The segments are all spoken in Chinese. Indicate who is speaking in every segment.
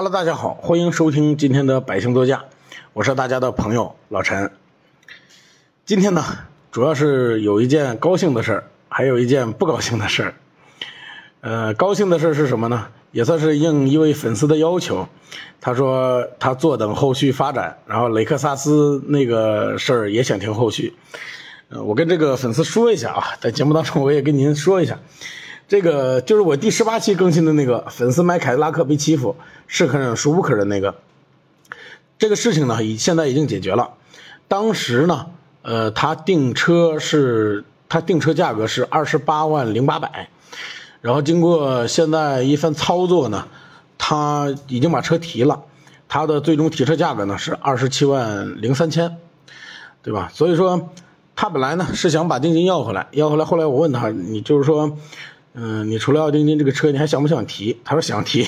Speaker 1: Hello，大家好，欢迎收听今天的百姓座驾，我是大家的朋友老陈。今天呢，主要是有一件高兴的事儿，还有一件不高兴的事儿。呃，高兴的事儿是什么呢？也算是应一位粉丝的要求，他说他坐等后续发展，然后雷克萨斯那个事儿也想听后续。呃，我跟这个粉丝说一下啊，在节目当中我也跟您说一下。这个就是我第十八期更新的那个粉丝买凯迪拉克被欺负，是可忍孰不可忍那个。这个事情呢，已现在已经解决了。当时呢，呃，他订车是他订车价格是二十八万零八百，然后经过现在一番操作呢，他已经把车提了，他的最终提车价格呢是二十七万零三千，对吧？所以说他本来呢是想把定金要回来，要回来。后来我问他，你就是说。嗯，你除了要定金这个车，你还想不想提？他说想提，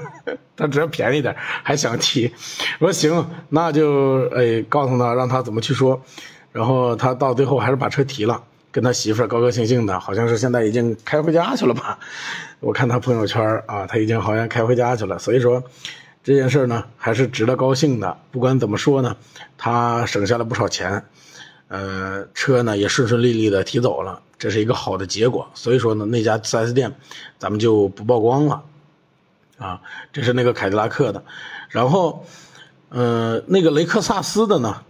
Speaker 1: 他只要便宜点还想提。我说行，那就哎告诉他让他怎么去说。然后他到最后还是把车提了，跟他媳妇儿高高兴兴的，好像是现在已经开回家去了吧？我看他朋友圈啊，他已经好像开回家去了。所以说这件事呢还是值得高兴的。不管怎么说呢，他省下了不少钱。呃，车呢也顺顺利利的提走了，这是一个好的结果。所以说呢，那家 4S 店咱们就不曝光了，啊，这是那个凯迪拉克的。然后，呃，那个雷克萨斯的呢，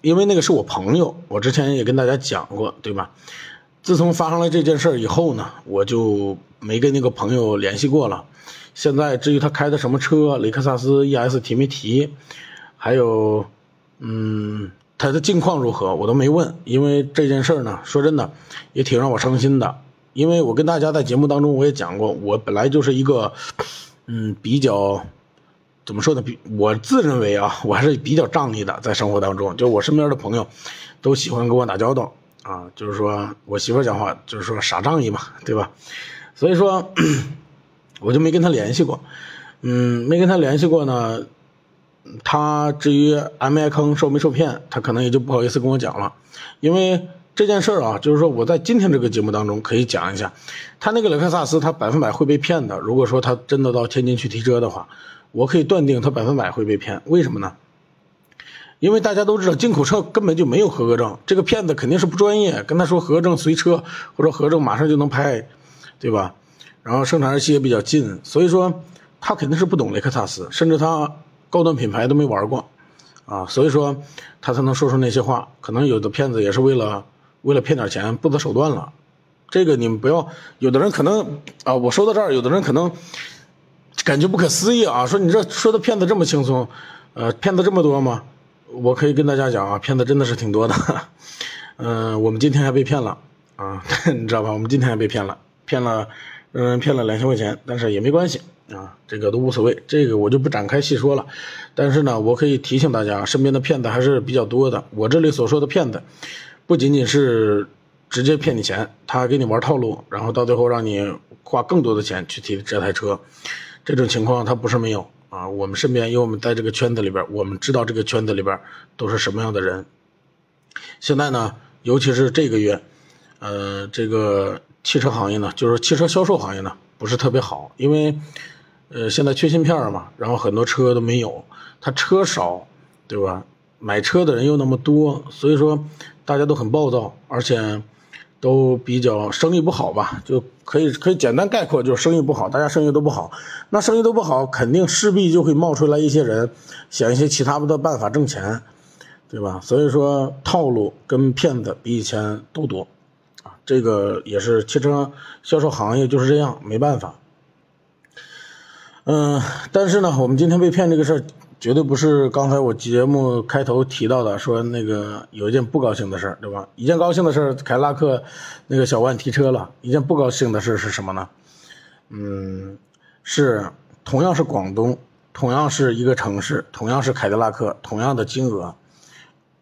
Speaker 1: 因为那个是我朋友，我之前也跟大家讲过，对吧？自从发生了这件事以后呢，我就没跟那个朋友联系过了。现在至于他开的什么车，雷克萨斯 ES 提没提，还有，嗯。他的近况如何，我都没问，因为这件事呢，说真的，也挺让我伤心的。因为我跟大家在节目当中我也讲过，我本来就是一个，嗯，比较，怎么说呢？比我自认为啊，我还是比较仗义的，在生活当中，就我身边的朋友，都喜欢跟我打交道啊，就是说我媳妇讲话，就是说傻仗义嘛，对吧？所以说，我就没跟他联系过，嗯，没跟他联系过呢。他至于 M I 坑受没受骗，他可能也就不好意思跟我讲了，因为这件事儿啊，就是说我在今天这个节目当中可以讲一下，他那个雷克萨斯他百分百会被骗的。如果说他真的到天津去提车的话，我可以断定他百分百会被骗。为什么呢？因为大家都知道进口车根本就没有合格证，这个骗子肯定是不专业，跟他说合格证随车或者合格证马上就能拍，对吧？然后生产日期也比较近，所以说他肯定是不懂雷克萨斯，甚至他。高端品牌都没玩过，啊，所以说他才能说出那些话。可能有的骗子也是为了为了骗点钱，不择手段了。这个你们不要，有的人可能啊，我说到这儿，有的人可能感觉不可思议啊，说你这说的骗子这么轻松，呃，骗子这么多吗？我可以跟大家讲啊，骗子真的是挺多的。嗯，我们今天还被骗了啊，你知道吧？我们今天还被骗了，骗了，嗯，骗了两千块钱，但是也没关系。啊，这个都无所谓，这个我就不展开细说了。但是呢，我可以提醒大家，身边的骗子还是比较多的。我这里所说的骗子，不仅仅是直接骗你钱，他给你玩套路，然后到最后让你花更多的钱去提这台车。这种情况他不是没有啊。我们身边，因为我们在这个圈子里边，我们知道这个圈子里边都是什么样的人。现在呢，尤其是这个月，呃，这个汽车行业呢，就是汽车销售行业呢，不是特别好，因为。呃，现在缺芯片嘛，然后很多车都没有，他车少，对吧？买车的人又那么多，所以说大家都很暴躁，而且都比较生意不好吧？就可以可以简单概括，就是生意不好，大家生意都不好。那生意都不好，肯定势必就会冒出来一些人，想一些其他的办法挣钱，对吧？所以说套路跟骗子比以前都多，这个也是汽车销售行业就是这样，没办法。嗯，但是呢，我们今天被骗这个事儿，绝对不是刚才我节目开头提到的，说那个有一件不高兴的事儿，对吧？一件高兴的事儿，凯拉克那个小万提车了；一件不高兴的事是什么呢？嗯，是同样是广东，同样是一个城市，同样是凯迪拉克，同样的金额，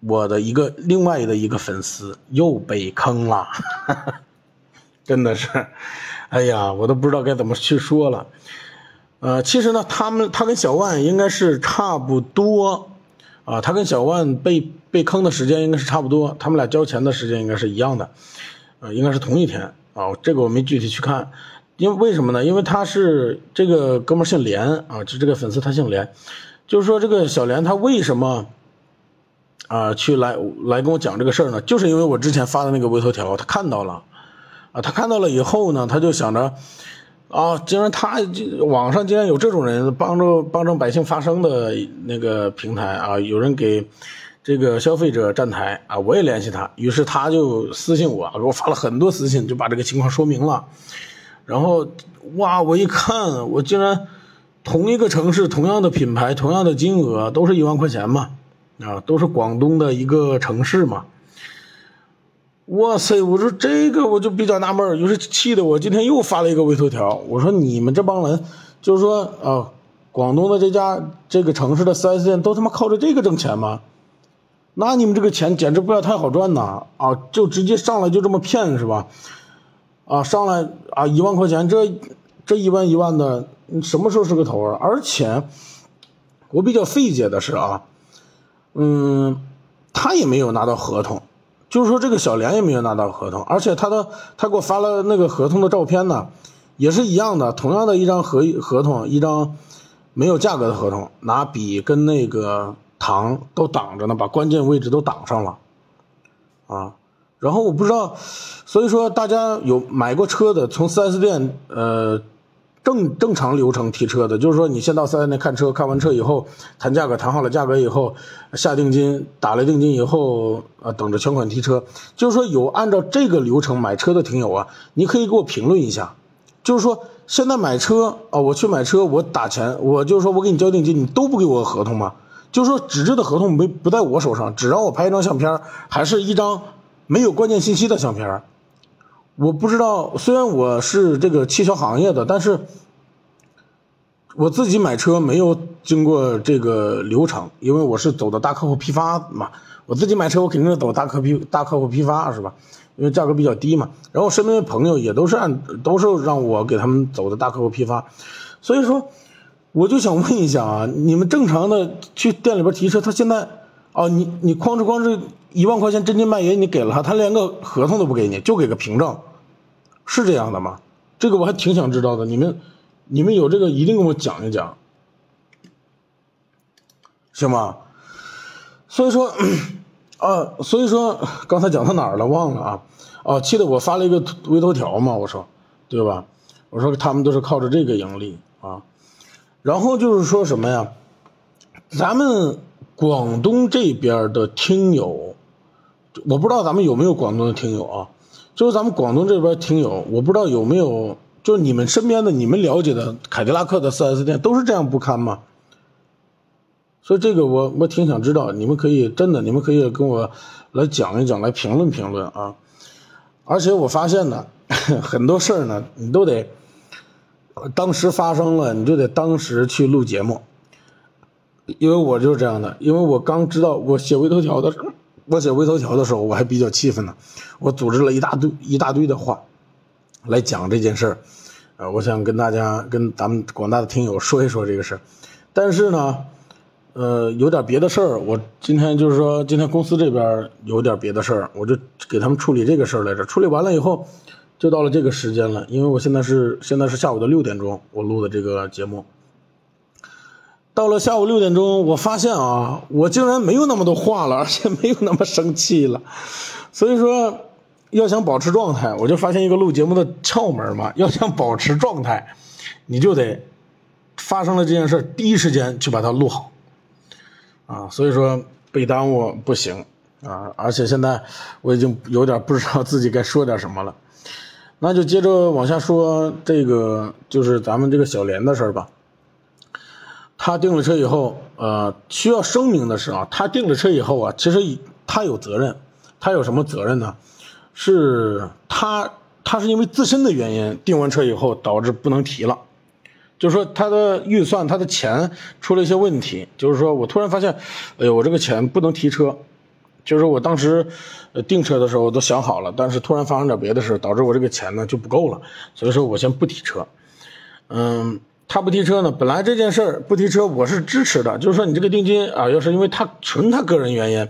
Speaker 1: 我的一个另外的一个粉丝又被坑了，真的是，哎呀，我都不知道该怎么去说了。呃，其实呢，他们他跟小万应该是差不多，啊，他跟小万被被坑的时间应该是差不多，他们俩交钱的时间应该是一样的，呃，应该是同一天。啊，这个我没具体去看，因为为什么呢？因为他是这个哥们姓连。啊，就这个粉丝他姓连，就是说这个小连他为什么啊去来来跟我讲这个事儿呢？就是因为我之前发的那个微头条，他看到了啊，他看到了以后呢，他就想着啊，既然他网上竟然有这种人帮助帮助百姓发声的那个平台啊，有人给。这个消费者站台啊，我也联系他，于是他就私信我，给我发了很多私信，就把这个情况说明了。然后哇，我一看，我竟然同一个城市、同样的品牌、同样的金额，都是一万块钱嘛，啊，都是广东的一个城市嘛。哇塞，我说这个我就比较纳闷，于是气得我今天又发了一个微头条，我说你们这帮人，就是说啊，广东的这家这个城市的 4S 店都他妈靠着这个挣钱吗？那你们这个钱简直不要太好赚呐！啊，就直接上来就这么骗是吧？啊，上来啊一万块钱，这这一万一万的，什么时候是个头啊？而且我比较费解的是啊，嗯，他也没有拿到合同，就是说这个小莲也没有拿到合同，而且他的他给我发了那个合同的照片呢，也是一样的，同样的一张合合同，一张没有价格的合同，拿笔跟那个。糖都挡着呢，把关键位置都挡上了，啊，然后我不知道，所以说大家有买过车的，从 4S 店呃正正常流程提车的，就是说你先到四 S 店看车，看完车以后谈价格，谈好了价格以后下定金，打了定金以后啊等着全款提车，就是说有按照这个流程买车的听友啊，你可以给我评论一下，就是说现在买车啊，我去买车，我打钱，我就是说我给你交定金，你都不给我合同吗？就是说，纸质的合同没不在我手上，只让我拍一张相片，还是一张没有关键信息的相片。我不知道，虽然我是这个汽销行业的，但是我自己买车没有经过这个流程，因为我是走的大客户批发嘛。我自己买车，我肯定是走大客批大客户批发，是吧？因为价格比较低嘛。然后身边的朋友也都是按都是让我给他们走的大客户批发，所以说。我就想问一下啊，你们正常的去店里边提车，他现在，哦，你你哐哧哐哧一万块钱真金白银你给了他，他连个合同都不给你，就给个凭证，是这样的吗？这个我还挺想知道的，你们你们有这个一定跟我讲一讲，行吗？所以说，啊，所以说刚才讲到哪儿了？忘了啊，哦，气得我发了一个微头条嘛，我说，对吧？我说他们都是靠着这个盈利啊。然后就是说什么呀？咱们广东这边的听友，我不知道咱们有没有广东的听友啊？就是咱们广东这边听友，我不知道有没有，就是你们身边的、你们了解的凯迪拉克的 4S 店都是这样不堪吗？所以这个我我挺想知道，你们可以真的，你们可以跟我来讲一讲，来评论评论啊！而且我发现呢，很多事儿呢，你都得。当时发生了，你就得当时去录节目，因为我就是这样的。因为我刚知道我写微头条的时候，我写微头条的时候我还比较气愤呢。我组织了一大堆一大堆的话来讲这件事儿，呃，我想跟大家跟咱们广大的听友说一说这个事儿。但是呢，呃，有点别的事儿，我今天就是说今天公司这边有点别的事儿，我就给他们处理这个事儿来着。处理完了以后。就到了这个时间了，因为我现在是现在是下午的六点钟，我录的这个节目。到了下午六点钟，我发现啊，我竟然没有那么多话了，而且没有那么生气了。所以说，要想保持状态，我就发现一个录节目的窍门嘛。要想保持状态，你就得发生了这件事，第一时间去把它录好。啊，所以说被耽误不行啊，而且现在我已经有点不知道自己该说点什么了。那就接着往下说，这个就是咱们这个小莲的事儿吧。他订了车以后，呃，需要声明的是啊，他订了车以后啊，其实他有责任，他有什么责任呢？是他他是因为自身的原因订完车以后导致不能提了，就是说他的预算他的钱出了一些问题，就是说我突然发现，哎呦，我这个钱不能提车。就是我当时，订车的时候都想好了，但是突然发生点别的事，导致我这个钱呢就不够了，所以说我先不提车。嗯，他不提车呢，本来这件事儿不提车我是支持的，就是说你这个定金啊，要是因为他纯他个人原因，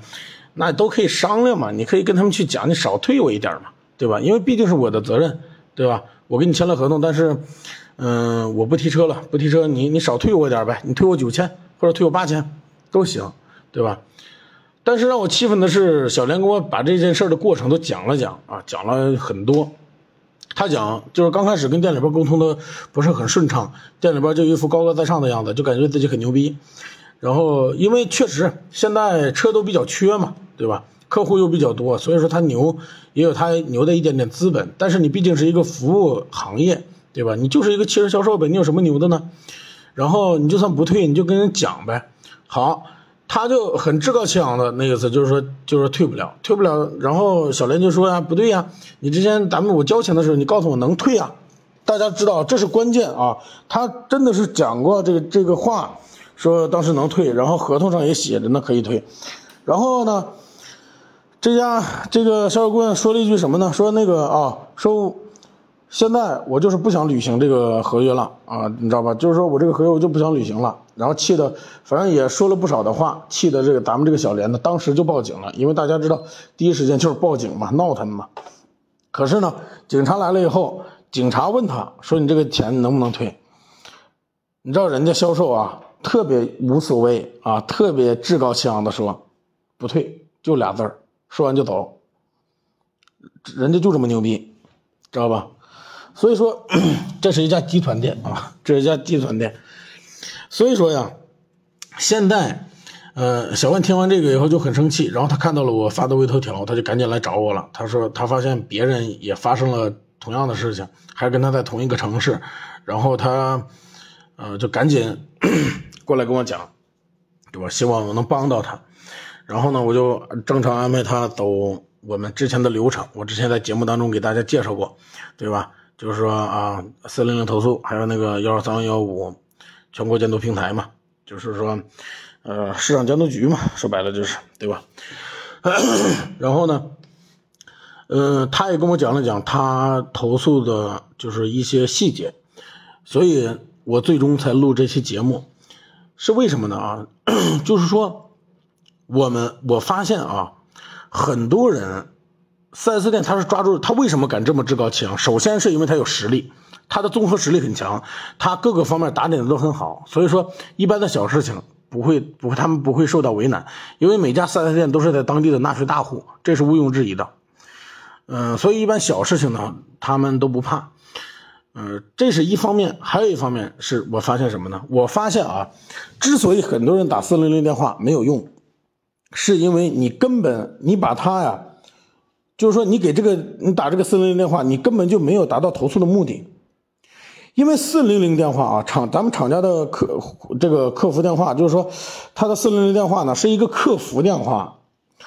Speaker 1: 那都可以商量嘛，你可以跟他们去讲，你少退我一点嘛，对吧？因为毕竟是我的责任，对吧？我跟你签了合同，但是，嗯，我不提车了，不提车，你你少退我一点呗，你退我九千或者退我八千都行，对吧？但是让我气愤的是，小莲给我把这件事的过程都讲了讲啊，讲了很多。他讲就是刚开始跟店里边沟通的不是很顺畅，店里边就一副高高在上的样子，就感觉自己很牛逼。然后因为确实现在车都比较缺嘛，对吧？客户又比较多，所以说他牛也有他牛的一点点资本。但是你毕竟是一个服务行业，对吧？你就是一个汽车销售呗，你有什么牛的呢？然后你就算不退，你就跟人讲呗。好，他就很趾高气昂的那意思，就是说就是退不了，退不了。然后小莲就说呀，不对呀，你之前咱们我交钱的时候，你告诉我能退啊。大家知道这是关键啊，他真的是讲过这个这个话，说当时能退，然后合同上也写着呢可以退。然后呢？这家这个销售顾问说了一句什么呢？说那个啊，说现在我就是不想履行这个合约了啊，你知道吧？就是说我这个合约我就不想履行了。然后气的，反正也说了不少的话，气的这个咱们这个小莲呢，当时就报警了，因为大家知道第一时间就是报警嘛，闹腾嘛。可是呢，警察来了以后，警察问他说：“你这个钱能不能退？”你知道人家销售啊，特别无所谓啊，特别趾高气昂的说：“不退，就俩字儿。”说完就走，人家就这么牛逼，知道吧？所以说，这是一家集团店啊，这是一家集团店。所以说呀，现在，呃，小万听完这个以后就很生气，然后他看到了我发的微头条，他就赶紧来找我了。他说他发现别人也发生了同样的事情，还跟他在同一个城市，然后他，呃，就赶紧 过来跟我讲，对吧？希望我能帮到他。然后呢，我就正常安排他走我们之前的流程。我之前在节目当中给大家介绍过，对吧？就是说啊，四零零投诉，还有那个幺二三幺五全国监督平台嘛，就是说，呃，市场监督局嘛，说白了就是，对吧？然后呢，呃，他也跟我讲了讲他投诉的就是一些细节，所以我最终才录这期节目，是为什么呢？啊，就是说。我们我发现啊，很多人，4S 店他是抓住他为什么敢这么趾高气扬？首先是因为他有实力，他的综合实力很强，他各个方面打点的都很好，所以说一般的小事情不会不会他们不会受到为难，因为每家 4S 店都是在当地的纳税大户，这是毋庸置疑的。嗯，所以一般小事情呢，他们都不怕。嗯，这是一方面，还有一方面是我发现什么呢？我发现啊，之所以很多人打400电话没有用。是因为你根本你把他呀，就是说你给这个你打这个四零零电话，你根本就没有达到投诉的目的。因为四零零电话啊，厂咱们厂家的客这个客服电话，就是说它的四零零电话呢是一个客服电话，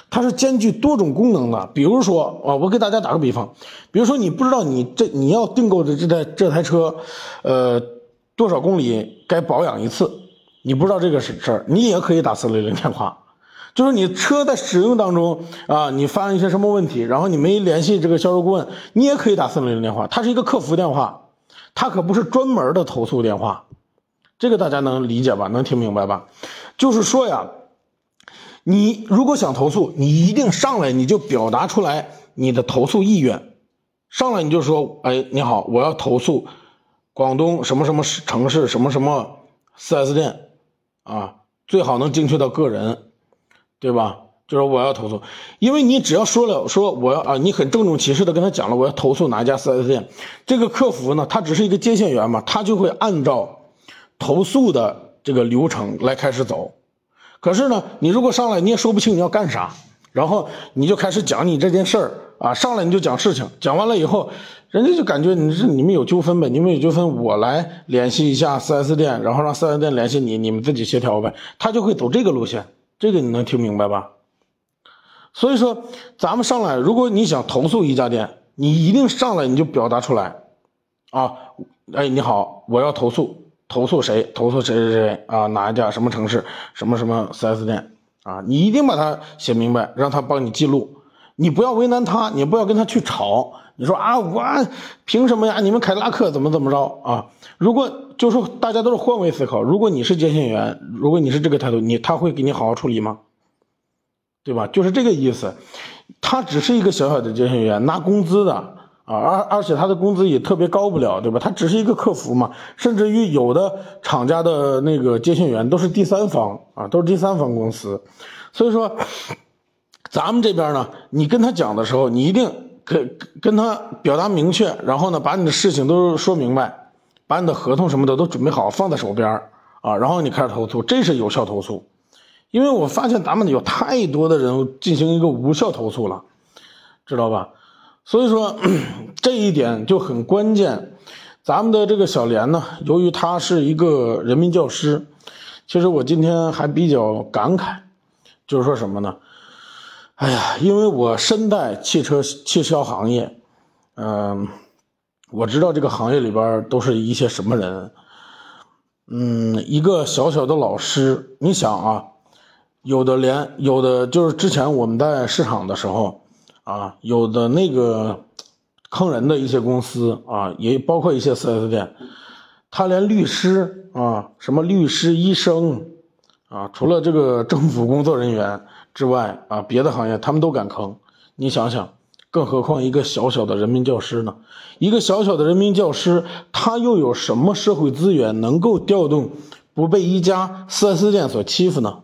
Speaker 1: 它是兼具多种功能的。比如说啊，我给大家打个比方，比如说你不知道你这你要订购的这台这台车，呃，多少公里该保养一次，你不知道这个事事儿，你也可以打四零零电话。就是你车在使用当中啊，你发生一些什么问题，然后你没联系这个销售顾问，你也可以打四零零电话，它是一个客服电话，它可不是专门的投诉电话，这个大家能理解吧？能听明白吧？就是说呀，你如果想投诉，你一定上来你就表达出来你的投诉意愿，上来你就说，哎，你好，我要投诉广东什么什么城市什么什么 4S 店啊，最好能精确到个人。对吧？就是我要投诉，因为你只要说了说我要啊，你很郑重其事的跟他讲了我要投诉哪一家四 S 店，这个客服呢，他只是一个接线员嘛，他就会按照投诉的这个流程来开始走。可是呢，你如果上来你也说不清你要干啥，然后你就开始讲你这件事儿啊，上来你就讲事情，讲完了以后，人家就感觉你是你们有纠纷呗，你们有纠纷我来联系一下四 S 店，然后让四 S 店联系你，你们自己协调呗，他就会走这个路线。这个你能听明白吧？所以说，咱们上来，如果你想投诉一家店，你一定上来你就表达出来，啊，哎，你好，我要投诉，投诉谁？投诉谁谁谁啊？哪一家？什么城市？什么什么 4S 店？啊，你一定把它写明白，让他帮你记录。你不要为难他，你不要跟他去吵。你说啊，我凭什么呀？你们凯迪拉克怎么怎么着啊？如果就是大家都是换位思考，如果你是接线员，如果你是这个态度，你他会给你好好处理吗？对吧？就是这个意思。他只是一个小小的接线员，拿工资的啊，而而且他的工资也特别高不了，对吧？他只是一个客服嘛，甚至于有的厂家的那个接线员都是第三方啊，都是第三方公司，所以说，咱们这边呢，你跟他讲的时候，你一定跟跟他表达明确，然后呢，把你的事情都说明白，把你的合同什么的都准备好放在手边啊，然后你开始投诉，这是有效投诉。因为我发现咱们有太多的人进行一个无效投诉了，知道吧？所以说 这一点就很关键。咱们的这个小莲呢，由于他是一个人民教师，其实我今天还比较感慨，就是说什么呢？哎呀，因为我身在汽车汽车行业，嗯，我知道这个行业里边都是一些什么人。嗯，一个小小的老师，你想啊。有的连有的就是之前我们在市场的时候，啊，有的那个坑人的一些公司啊，也包括一些 4S 店，他连律师啊，什么律师、医生啊，除了这个政府工作人员之外啊，别的行业他们都敢坑。你想想，更何况一个小小的人民教师呢？一个小小的人民教师，他又有什么社会资源能够调动，不被一家 4S 店所欺负呢？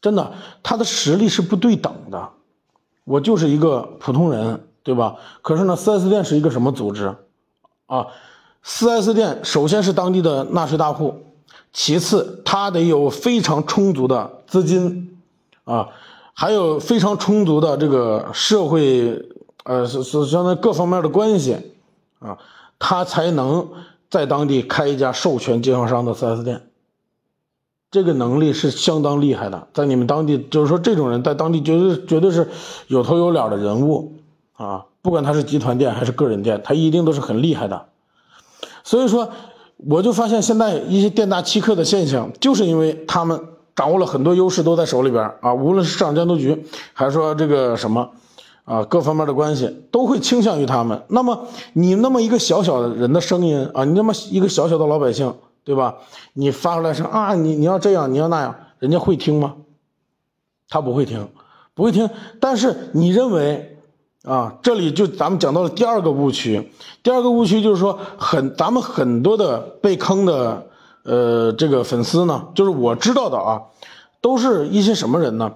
Speaker 1: 真的，他的实力是不对等的。我就是一个普通人，对吧？可是呢，4S 店是一个什么组织啊？4S 店首先是当地的纳税大户，其次他得有非常充足的资金啊，还有非常充足的这个社会呃是是相当于各方面的关系啊，他才能在当地开一家授权经销商的 4S 店。这个能力是相当厉害的，在你们当地，就是说这种人在当地绝对绝对是有头有脸的人物啊！不管他是集团店还是个人店，他一定都是很厉害的。所以说，我就发现现在一些店大欺客的现象，就是因为他们掌握了很多优势都在手里边啊，无论是市场监督局还是说这个什么啊，各方面的关系都会倾向于他们。那么你那么一个小小的人的声音啊，你那么一个小小的老百姓。对吧？你发出来说啊，你你要这样，你要那样，人家会听吗？他不会听，不会听。但是你认为啊，这里就咱们讲到了第二个误区。第二个误区就是说，很咱们很多的被坑的呃这个粉丝呢，就是我知道的啊，都是一些什么人呢？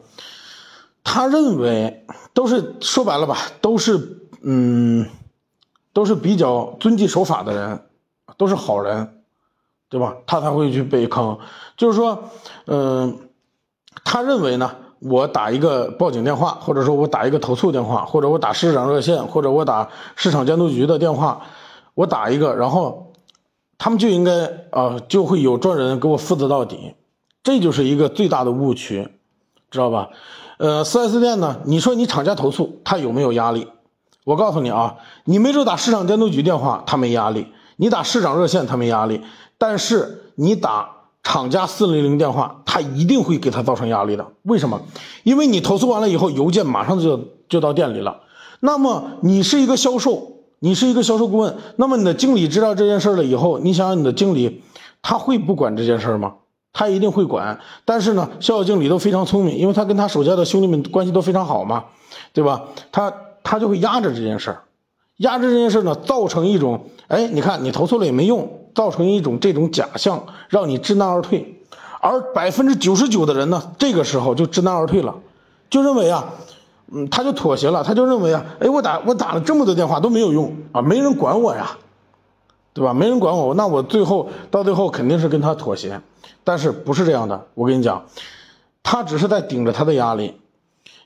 Speaker 1: 他认为都是说白了吧，都是嗯，都是比较遵纪守法的人，都是好人。对吧？他才会去被坑，就是说，嗯，他认为呢，我打一个报警电话，或者说我打一个投诉电话，或者我打市场热线，或者我打市场监督局的电话，我打一个，然后他们就应该啊，就会有专人给我负责到底，这就是一个最大的误区，知道吧？呃，4S 店呢，你说你厂家投诉，他有没有压力？我告诉你啊，你没准打市场监督局电话，他没压力；你打市场热线，他没压力。但是你打厂家四零零电话，他一定会给他造成压力的。为什么？因为你投诉完了以后，邮件马上就就到店里了。那么你是一个销售，你是一个销售顾问，那么你的经理知道这件事了以后，你想想你的经理，他会不管这件事吗？他一定会管。但是呢，销售经理都非常聪明，因为他跟他手下的兄弟们关系都非常好嘛，对吧？他他就会压着这件事，压着这件事呢，造成一种，哎，你看你投诉了也没用。造成一种这种假象，让你知难而退，而百分之九十九的人呢，这个时候就知难而退了，就认为啊，嗯，他就妥协了，他就认为啊，哎，我打我打了这么多电话都没有用啊，没人管我呀，对吧？没人管我，那我最后到最后肯定是跟他妥协，但是不是这样的？我跟你讲，他只是在顶着他的压力。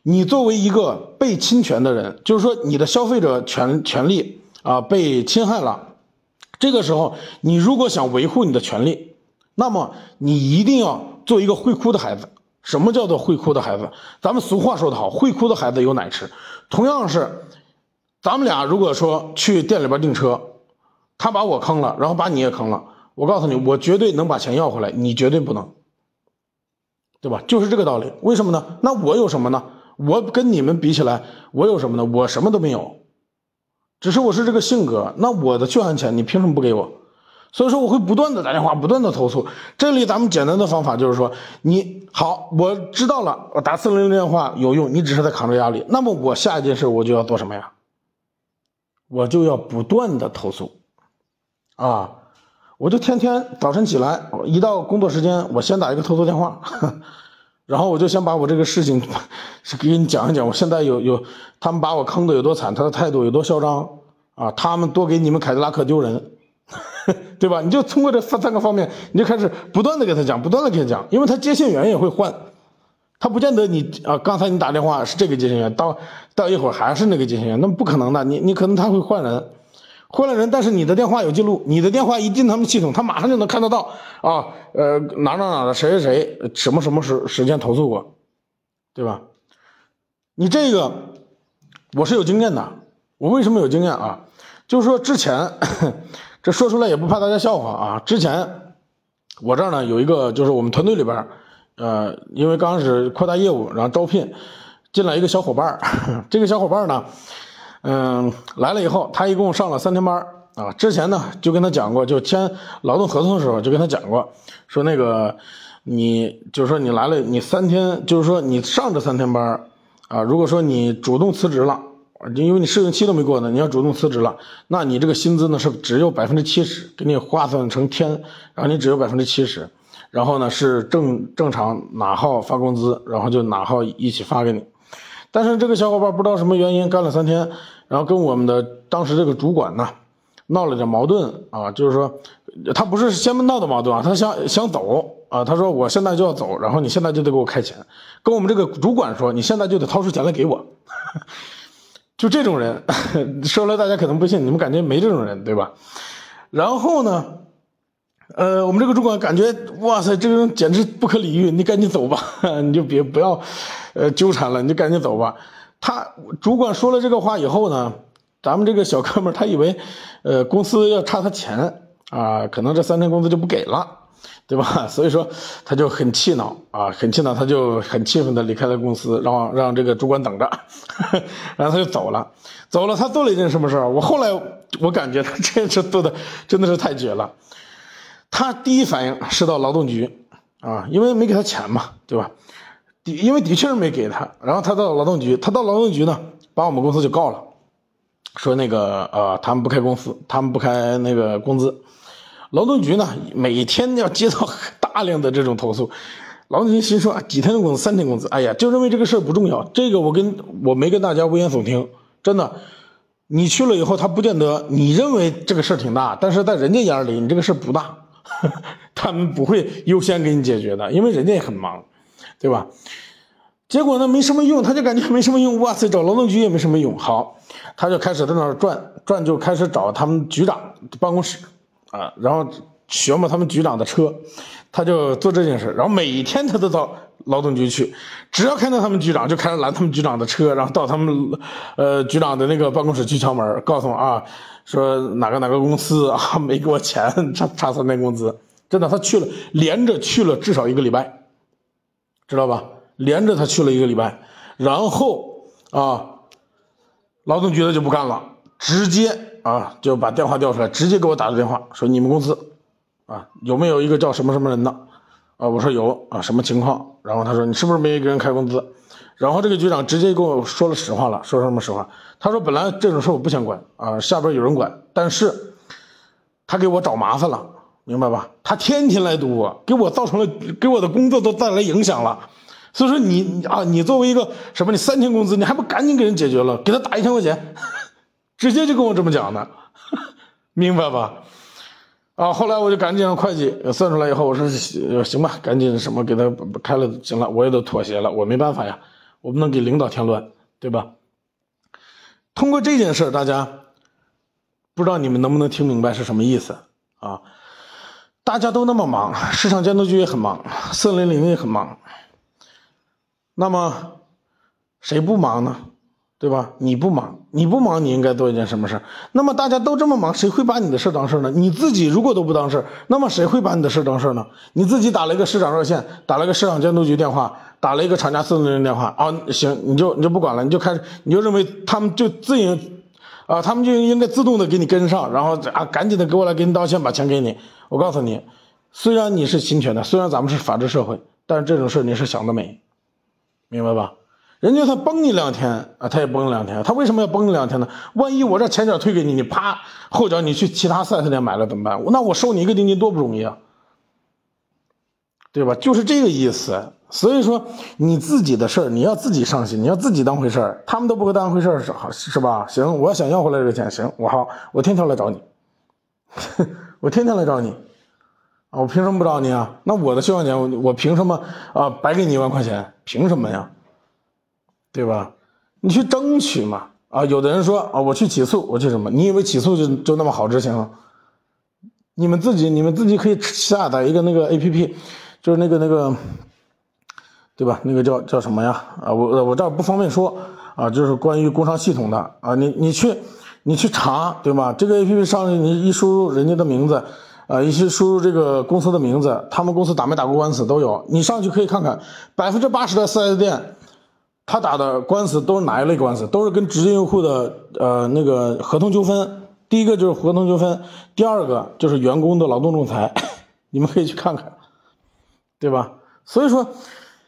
Speaker 1: 你作为一个被侵权的人，就是说你的消费者权权利啊被侵害了。这个时候，你如果想维护你的权利，那么你一定要做一个会哭的孩子。什么叫做会哭的孩子？咱们俗话说得好，会哭的孩子有奶吃。同样是，咱们俩如果说去店里边订车，他把我坑了，然后把你也坑了，我告诉你，我绝对能把钱要回来，你绝对不能，对吧？就是这个道理。为什么呢？那我有什么呢？我跟你们比起来，我有什么呢？我什么都没有。只是我是这个性格，那我的血汗钱你凭什么不给我？所以说我会不断的打电话，不断的投诉。这里咱们简单的方法就是说，你好，我知道了，我打四零零电话有用，你只是在扛着压力。那么我下一件事我就要做什么呀？我就要不断的投诉，啊，我就天天早晨起来，一到工作时间，我先打一个投诉电话，然后我就先把我这个事情 给你讲一讲。我现在有有他们把我坑的有多惨，他的态度有多嚣张啊，他们多给你们凯迪拉克丢人，对吧？你就通过这三三个方面，你就开始不断的给他讲，不断的给他讲，因为他接线员也会换。他不见得你啊，刚才你打电话是这个接线员，到到一会儿还是那个接线员，那不可能的。你你可能他会换人，换了人，但是你的电话有记录，你的电话一进他们系统，他马上就能看得到啊，呃哪哪哪的谁谁谁什么什么时时间投诉过，对吧？你这个我是有经验的，我为什么有经验啊？就是说之前 这说出来也不怕大家笑话啊，之前我这儿呢有一个就是我们团队里边。呃，因为刚开始扩大业务，然后招聘进来一个小伙伴儿，这个小伙伴儿呢，嗯，来了以后，他一共上了三天班啊。之前呢就跟他讲过，就签劳动合同的时候就跟他讲过，说那个你就是说你来了，你三天就是说你上这三天班啊，如果说你主动辞职了，因为你试用期都没过呢，你要主动辞职了，那你这个薪资呢是只有百分之七十，给你划算成天，然后你只有百分之七十。然后呢，是正正常哪号发工资，然后就哪号一起发给你。但是这个小伙伴不知道什么原因干了三天，然后跟我们的当时这个主管呢闹了点矛盾啊，就是说他不是先闹的矛盾啊，他想想走啊，他说我现在就要走，然后你现在就得给我开钱，跟我们这个主管说你现在就得掏出钱来给我，就这种人 说了大家可能不信，你们感觉没这种人对吧？然后呢？呃，我们这个主管感觉，哇塞，这个人简直不可理喻，你赶紧走吧，你就别不要，呃，纠缠了，你就赶紧走吧。他主管说了这个话以后呢，咱们这个小哥们他以为，呃，公司要差他钱啊，可能这三天工资就不给了，对吧？所以说他就很气恼啊，很气恼，他就很气愤的离开了公司，让让这个主管等着，然后他就走了，走了，他做了一件什么事儿？我后来我感觉他这件事做的真的是太绝了。他第一反应是到劳动局啊，因为没给他钱嘛，对吧？的因为的确是没给他，然后他到劳动局，他到劳动局呢，把我们公司就告了，说那个呃，他们不开公司，他们不开那个工资。劳动局呢，每天要接到大量的这种投诉，劳动局心说几天的工资，三天工资，哎呀，就认为这个事儿不重要。这个我跟我没跟大家危言耸听，真的，你去了以后，他不见得你认为这个事儿挺大，但是在人家眼里，你这个事儿不大。他们不会优先给你解决的，因为人家也很忙，对吧？结果呢，没什么用，他就感觉没什么用。哇塞，找劳动局也没什么用。好，他就开始在那儿转转，就开始找他们局长办公室啊，然后学嘛他们局长的车，他就做这件事。然后每天他都到劳动局去，只要看到他们局长，就开始拦他们局长的车，然后到他们呃局长的那个办公室去敲门，告诉我啊。说哪个哪个公司啊没给我钱，差差三天工资，真的，他去了，连着去了至少一个礼拜，知道吧？连着他去了一个礼拜，然后啊，劳动局的就不干了，直接啊就把电话调出来，直接给我打的电话，说你们公司啊有没有一个叫什么什么人的？啊，我说有啊，什么情况？然后他说你是不是没给人开工资？然后这个局长直接跟我说了实话了，说什么实话？他说本来这种事我不想管啊，下边有人管，但是他给我找麻烦了，明白吧？他天天来堵我，给我造成了给我的工作都带来影响了。所以说你啊，你作为一个什么？你三天工资你还不赶紧给人解决了，给他打一千块钱，直接就跟我这么讲的，明白吧？啊，后来我就赶紧让会计算出来以后，我说行吧，赶紧什么给他开了，行了，我也都妥协了，我没办法呀。我不能给领导添乱，对吧？通过这件事大家不知道你们能不能听明白是什么意思啊？大家都那么忙，市场监督局也很忙，四零零也很忙，那么谁不忙呢？对吧？你不忙，你不忙，你应该做一件什么事那么大家都这么忙，谁会把你的事当事呢？你自己如果都不当事那么谁会把你的事当事呢？你自己打了一个市长热线，打了个市场监督局电话，打了一个厂家四零零电话啊，行，你就你就不管了，你就开始，你就认为他们就自营，啊，他们就应该自动的给你跟上，然后啊，赶紧的给我来给你道歉，把钱给你。我告诉你，虽然你是侵权的，虽然咱们是法治社会，但是这种事你是想得美，明白吧？人家他崩你两天啊，他也崩两天。他为什么要崩你两天呢？万一我这前脚退给你，你啪后脚你去其他四 S 店买了怎么办？那我收你一个定金多不容易啊，对吧？就是这个意思。所以说你自己的事儿你要自己上心，你要自己当回事儿，他们都不会当回事儿，是是吧？行，我要想要回来这个钱，行，我好，我天天来找你，我天天来找你。啊，我凭什么不找你啊？那我的休养钱，我我凭什么啊？白给你一万块钱，凭什么呀？对吧？你去争取嘛！啊，有的人说啊，我去起诉，我去什么？你以为起诉就就那么好执行？你们自己，你们自己可以下载一个那个 A P P，就是那个那个，对吧？那个叫叫什么呀？啊，我我这儿不方便说啊，就是关于工商系统的啊，你你去你去查，对吧？这个 A P P 上你一输入人家的名字。啊，一些输入这个公司的名字，他们公司打没打过官司都有，你上去可以看看，百分之八十的四 S 店，他打的官司都是哪一类官司？都是跟直接用户的呃那个合同纠纷。第一个就是合同纠纷，第二个就是员工的劳动仲裁，你们可以去看看，对吧？所以说，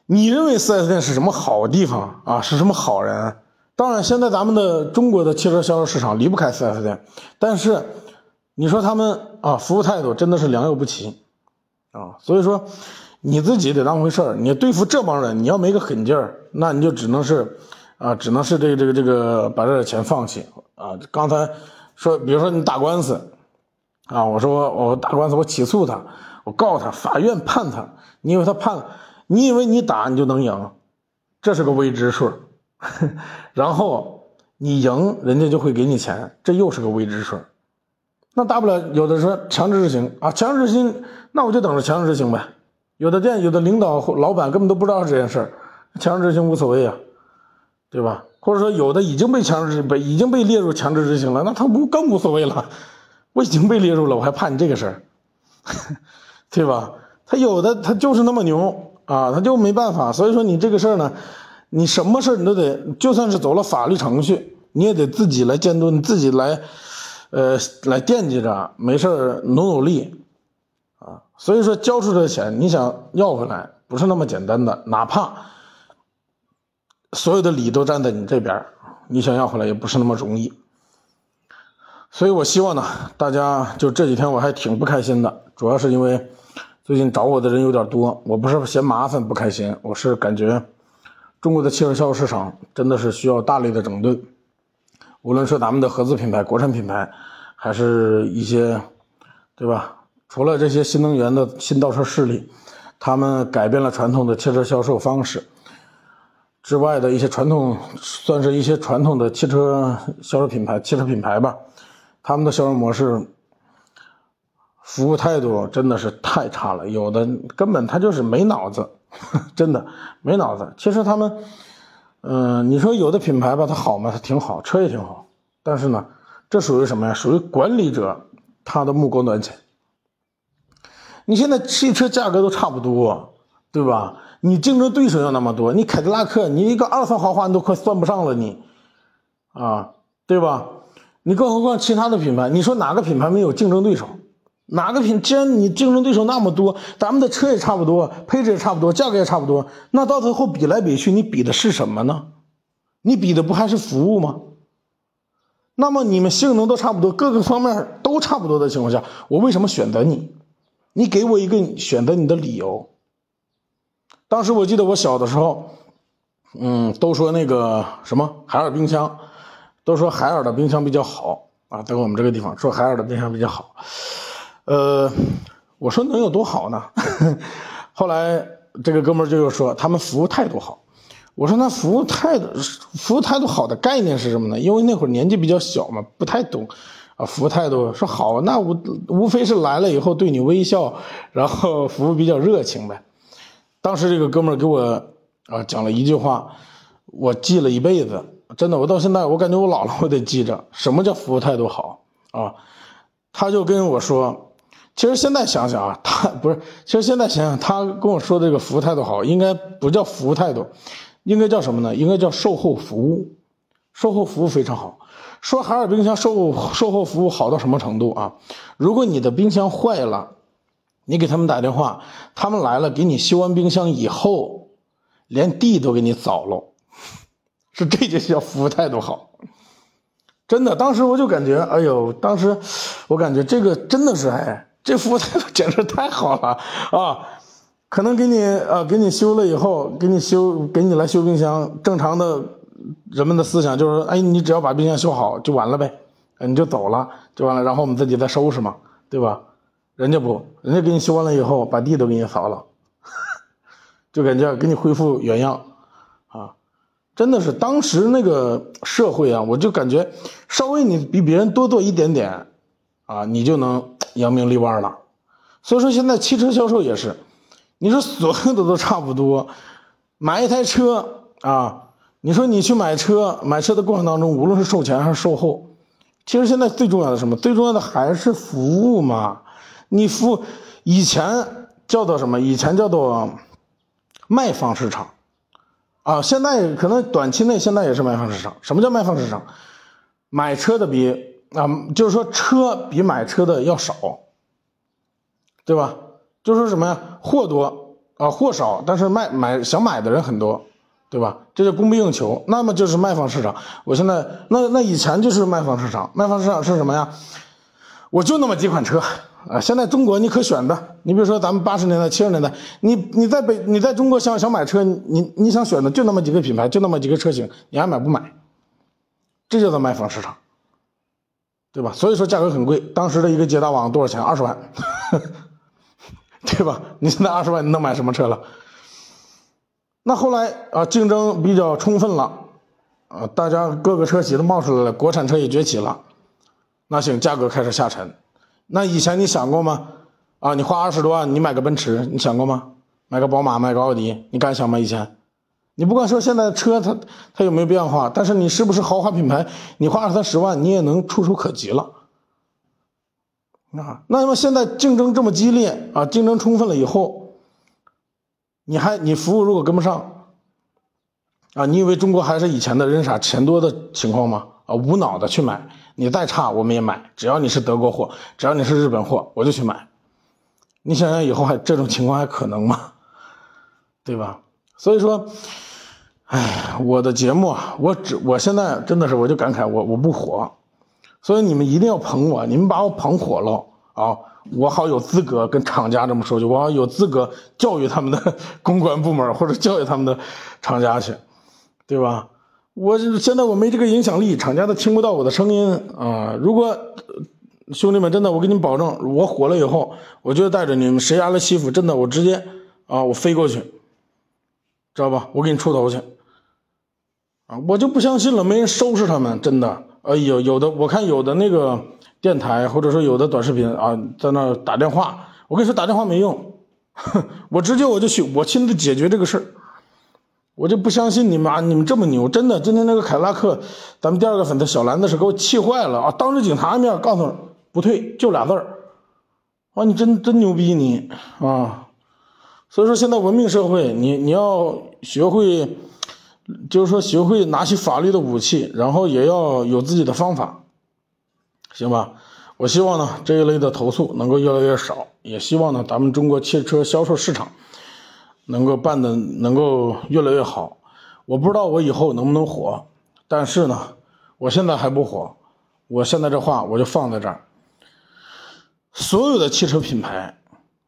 Speaker 1: 你认为四 S 店是什么好地方啊？是什么好人？当然，现在咱们的中国的汽车销售市场离不开四 S 店，但是。你说他们啊，服务态度真的是良莠不齐，啊，所以说你自己得当回事儿。你对付这帮人，你要没个狠劲儿，那你就只能是，啊，只能是这个这个这个把这钱放弃啊。刚才说，比如说你打官司，啊，我说我打官司，我起诉他，我告他，法院判他，你以为他判了？你以为你打你就能赢？这是个未知数。然后你赢，人家就会给你钱，这又是个未知数。那大不了有的说强制执行啊，强制执行，那我就等着强制执行呗。有的店有的领导或老板根本都不知道这件事儿，强制执行无所谓啊，对吧？或者说有的已经被强制被已经被列入强制执行了，那他无更无所谓了。我已经被列入了，我还怕你这个事儿，对吧？他有的他就是那么牛啊，他就没办法。所以说你这个事儿呢，你什么事儿你都得，就算是走了法律程序，你也得自己来监督，你自己来。呃，来惦记着，没事努努力，啊，所以说交出的钱，你想要回来不是那么简单的，哪怕所有的理都站在你这边，你想要回来也不是那么容易。所以我希望呢，大家就这几天我还挺不开心的，主要是因为最近找我的人有点多，我不是嫌麻烦不开心，我是感觉中国的汽车销售市场真的是需要大力的整顿。无论是咱们的合资品牌、国产品牌，还是一些，对吧？除了这些新能源的新造车势力，他们改变了传统的汽车销售方式之外的一些传统，算是一些传统的汽车销售品牌、汽车品牌吧。他们的销售模式、服务态度真的是太差了，有的根本他就是没脑子，真的没脑子。其实他们。嗯，你说有的品牌吧，它好吗？它挺好，车也挺好，但是呢，这属于什么呀？属于管理者他的目光短浅。你现在汽车价格都差不多，对吧？你竞争对手要那么多，你凯迪拉克，你一个二三豪华你都快算不上了，你啊，对吧？你更何况其他的品牌，你说哪个品牌没有竞争对手？哪个品？既然你竞争对手那么多，咱们的车也差不多，配置也差不多，价格也差不多，那到最后比来比去，你比的是什么呢？你比的不还是服务吗？那么你们性能都差不多，各个方面都差不多的情况下，我为什么选择你？你给我一个选择你的理由。当时我记得我小的时候，嗯，都说那个什么海尔冰箱，都说海尔的冰箱比较好啊，在我们这个地方说海尔的冰箱比较好。呃，我说能有多好呢？后来这个哥们儿就又说他们服务态度好。我说那服务态度，服务态度好的概念是什么呢？因为那会儿年纪比较小嘛，不太懂啊。服务态度说好，那无无非是来了以后对你微笑，然后服务比较热情呗。当时这个哥们儿给我啊讲了一句话，我记了一辈子，真的，我到现在我感觉我老了我得记着什么叫服务态度好啊。他就跟我说。其实现在想想啊，他 不是。其实现在想想，他跟我说这个服务态度好，应该不叫服务态度，应该叫什么呢？应该叫售后服务。售后服务非常好。说海尔冰箱售后售后服务好到什么程度啊？如果你的冰箱坏了，你给他们打电话，他们来了，给你修完冰箱以后，连地都给你扫了。是这就叫服务态度好。真的，当时我就感觉，哎呦，当时我感觉这个真的是，哎，这服务态度简直太好了啊！可能给你呃给你修了以后，给你修给你来修冰箱，正常的人们的思想就是，哎，你只要把冰箱修好就完了呗，你就走了就完了，然后我们自己再收拾嘛，对吧？人家不，人家给你修完了以后，把地都给你扫了，就感觉给你恢复原样啊。真的是当时那个社会啊，我就感觉稍微你比别人多做一点点，啊，你就能扬名立万了。所以说现在汽车销售也是，你说所有的都差不多，买一台车啊，你说你去买车，买车的过程当中，无论是售前还是售后，其实现在最重要的什么？最重要的还是服务嘛。你服以前叫做什么？以前叫做卖方市场。啊，现在可能短期内现在也是卖方市场。什么叫卖方市场？买车的比啊，就是说车比买车的要少，对吧？就说什么呀？货多啊，货少，但是卖买想买的人很多，对吧？这叫供不应求，那么就是卖方市场。我现在那那以前就是卖方市场，卖方市场是什么呀？我就那么几款车。啊，现在中国你可选的，你比如说咱们八十年代、七十年代，你你在北你在中国想想买车，你你想选的就那么几个品牌，就那么几个车型，你爱买不买？这叫做卖方市场，对吧？所以说价格很贵。当时的一个捷达网多少钱？二十万，对吧？你现在二十万你能买什么车了？那后来啊，竞争比较充分了，啊，大家各个车企都冒出来了，国产车也崛起了，那行价格开始下沉。那以前你想过吗？啊，你花二十多万，你买个奔驰，你想过吗？买个宝马，买个奥迪，你敢想吗？以前，你不管说现在车它它有没有变化，但是你是不是豪华品牌？你花二三十万，你也能触手可及了。啊，那么现在竞争这么激烈啊，竞争充分了以后，你还你服务如果跟不上，啊，你以为中国还是以前的人傻钱多的情况吗？啊，无脑的去买。你再差我们也买，只要你是德国货，只要你是日本货，我就去买。你想想以后还这种情况还可能吗？对吧？所以说，哎，我的节目啊，我只我现在真的是我就感慨我我不火，所以你们一定要捧我，你们把我捧火了啊，我好有资格跟厂家这么说去，我好有资格教育他们的 公关部门或者教育他们的厂家去，对吧？我现在我没这个影响力，厂家都听不到我的声音啊！如果兄弟们真的，我给你们保证，我火了以后，我就带着你们谁挨了欺负，真的我直接啊，我飞过去，知道吧？我给你出头去啊！我就不相信了，没人收拾他们，真的。哎呦，有的我看有的那个电台或者说有的短视频啊，在那打电话，我跟你说打电话没用，我直接我就去，我亲自解决这个事儿。我就不相信你们啊！你们这么牛，真的！今天那个凯拉克，咱们第二个粉丝小兰子是给我气坏了啊！当着警察的面告诉不退，就俩字儿，啊，你真真牛逼你啊！所以说现在文明社会，你你要学会，就是说学会拿起法律的武器，然后也要有自己的方法，行吧？我希望呢这一类的投诉能够越来越少，也希望呢咱们中国汽车销售市场。能够办的能够越来越好，我不知道我以后能不能火，但是呢，我现在还不火，我现在这话我就放在这儿。所有的汽车品牌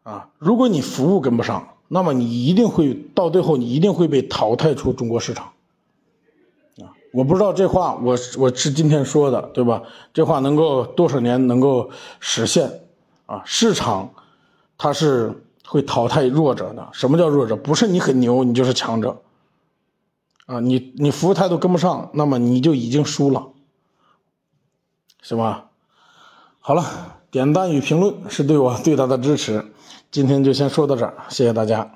Speaker 1: 啊，如果你服务跟不上，那么你一定会到最后，你一定会被淘汰出中国市场。啊，我不知道这话我我是今天说的，对吧？这话能够多少年能够实现？啊，市场它是。会淘汰弱者的。什么叫弱者？不是你很牛，你就是强者。啊，你你服务态度跟不上，那么你就已经输了，行吧？好了，点赞与评论是对我最大的支持。今天就先说到这儿，谢谢大家。